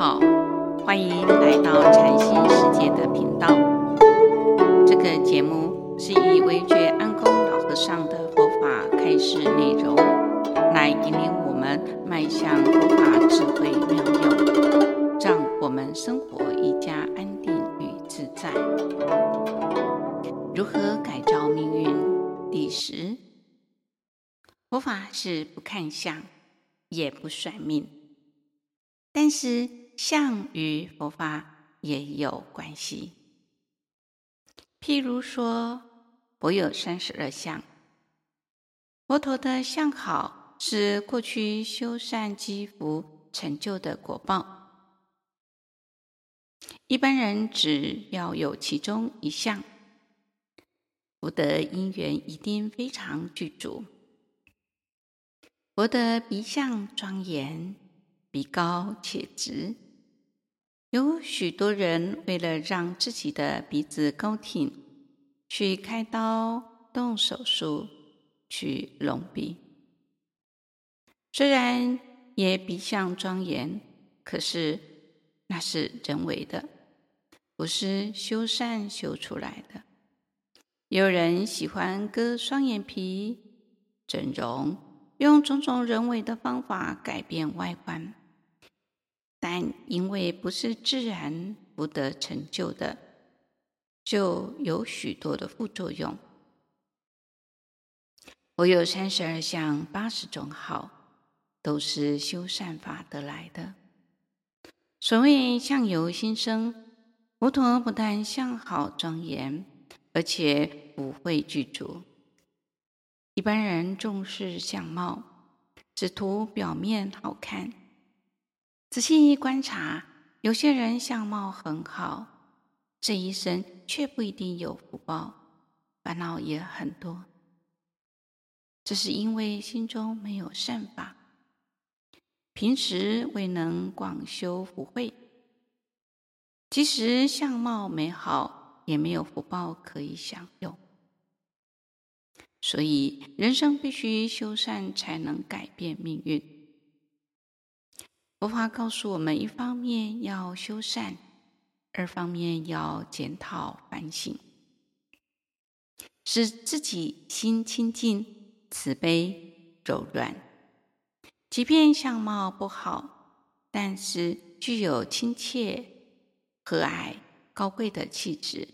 好，欢迎来到禅心世界的频道。这个节目是以惟觉安公老和尚的佛法开示内容，来引领我们迈向佛法智慧妙用，让我们生活愈加安定与自在。如何改造命运？第十，佛法是不看相，也不算命，但是相与佛法也有关系。譬如说，佛有三十二相，佛陀的相好是过去修善积福成就的果报。一般人只要有其中一项，福德因缘一定非常具足。佛的鼻相庄严，鼻高且直。有许多人为了让自己的鼻子高挺，去开刀动手术去隆鼻。虽然也鼻相庄严，可是那是人为的，不是修善修出来的。有人喜欢割双眼皮、整容。用种种人为的方法改变外观，但因为不是自然福德成就的，就有许多的副作用。我有三十二相八十种好，都是修善法得来的。所谓相由心生，佛陀不但相好庄严，而且不会具足。一般人重视相貌，只图表面好看。仔细一观察，有些人相貌很好，这一生却不一定有福报，烦恼也很多。这是因为心中没有善法，平时未能广修福慧。即使相貌美好，也没有福报可以享用。所以，人生必须修善，才能改变命运。佛法告诉我们：一方面要修善，二方面要检讨反省，使自己心清净、慈悲、柔软。即便相貌不好，但是具有亲切、和蔼、高贵的气质，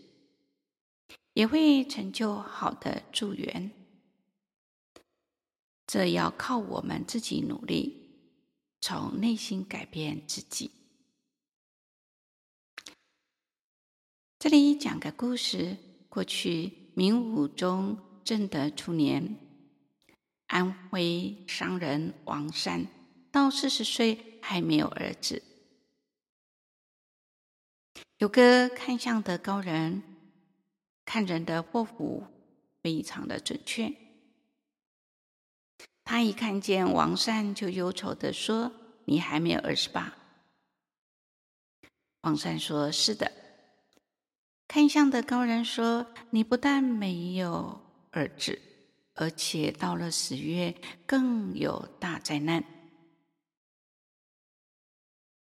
也会成就好的助缘。这要靠我们自己努力，从内心改变自己。这里讲个故事：过去明武宗正德初年，安徽商人王善到四十岁还没有儿子。有个看相的高人，看人的祸福非常的准确。他一看见王善，就忧愁地说：“你还没有儿子吧？”王善说：“是的。”看相的高人说：“你不但没有儿子，而且到了十月更有大灾难。”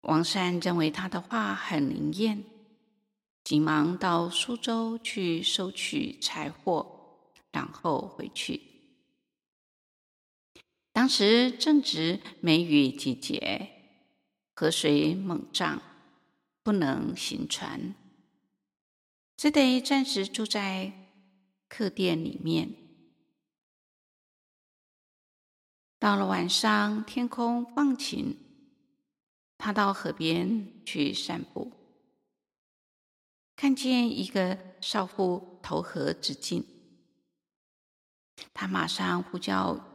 王善认为他的话很灵验，急忙到苏州去收取柴火，然后回去。当时正值梅雨季节，河水猛涨，不能行船，只得暂时住在客店里面。到了晚上，天空放晴，他到河边去散步，看见一个少妇投河自尽，他马上呼叫。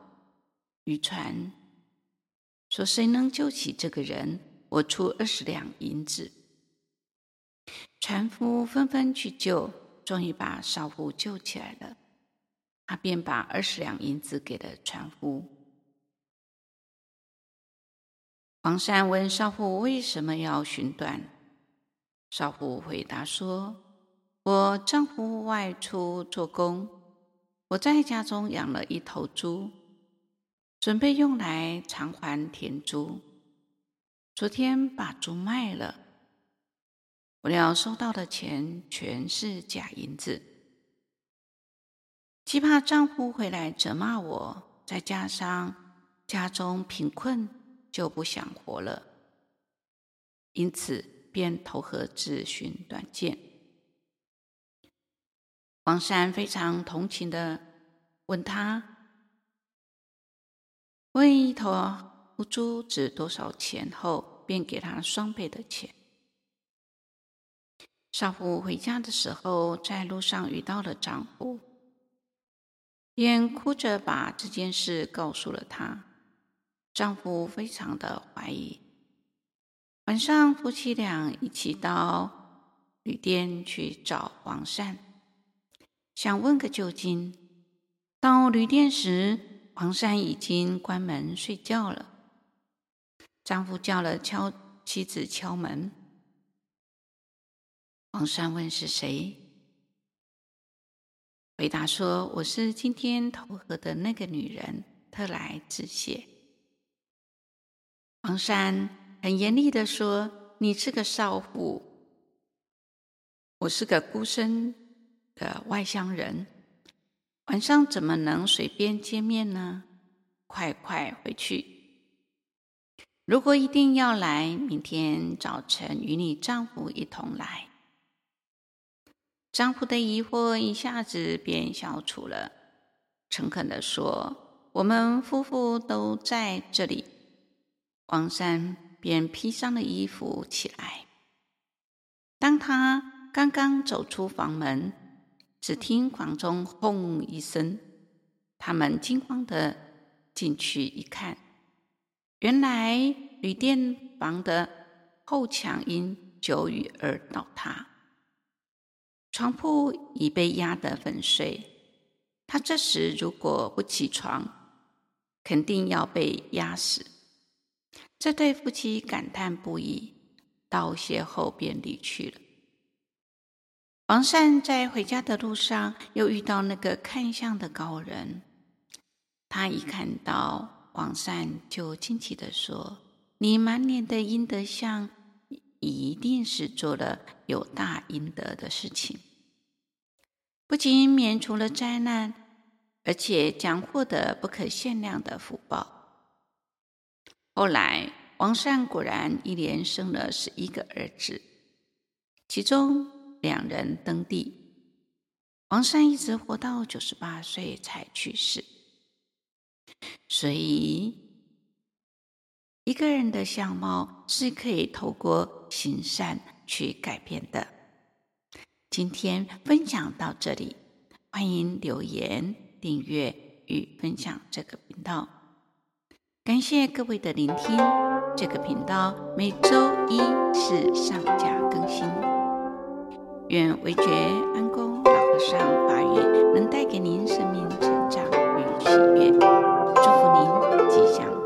渔船说：“谁能救起这个人？我出二十两银子。”船夫纷纷去救，终于把少妇救起来了。他便把二十两银子给了船夫。王善问少妇为什么要寻短？少妇回答说：“我丈夫外出做工，我在家中养了一头猪。”准备用来偿还田租，昨天把猪卖了，不料收到的钱全是假银子，既怕丈夫回来责骂我，再加上家中贫困，就不想活了，因此便投河自寻短见。黄山非常同情地问他：“问一头乌猪值多少钱？”后便给他双倍的钱。少妇回家的时候，在路上遇到了丈夫，便哭着把这件事告诉了他。丈夫非常的怀疑。晚上，夫妻俩一起到旅店去找黄善，想问个究竟。到旅店时，黄山已经关门睡觉了。丈夫叫了敲妻子敲门，黄山问是谁，回答说：“我是今天投河的那个女人，特来致谢。”黄山很严厉地说：“你是个少妇，我是个孤身的外乡人，晚上怎么能随便见面呢？快快回去！如果一定要来，明天早晨与你丈夫一同来。”丈夫的疑惑一下子便消除了，诚恳地说：“我们夫妇都在这里。”王三便披上了衣服起来。当他刚刚走出房门，只听房中轰一声，他们惊慌地进去一看，原来旅店房的后墙因久雨而倒塌，床铺已被压得粉碎。他这时如果不起床，肯定要被压死。这对夫妻感叹不已，道谢后便离去了。王善在回家的路上又遇到那个看相的高人，他一看到王善，就惊奇地说：“你满脸的阴德相，一定是做了有大阴德的事情，不仅免除了灾难，而且将获得不可限量的福报。”后来，王善果然一连生了十一个儿子，其中两人登地，王善一直活到九十八岁才去世。所以，一个人的相貌是可以透过行善去改变的。今天分享到这里，欢迎留言、订阅与分享这个频道。感谢各位的聆听，这个频道每周一是上架更新。愿韦爵安宫老和尚八月能带给您生命成长与喜悦。祝福您吉祥。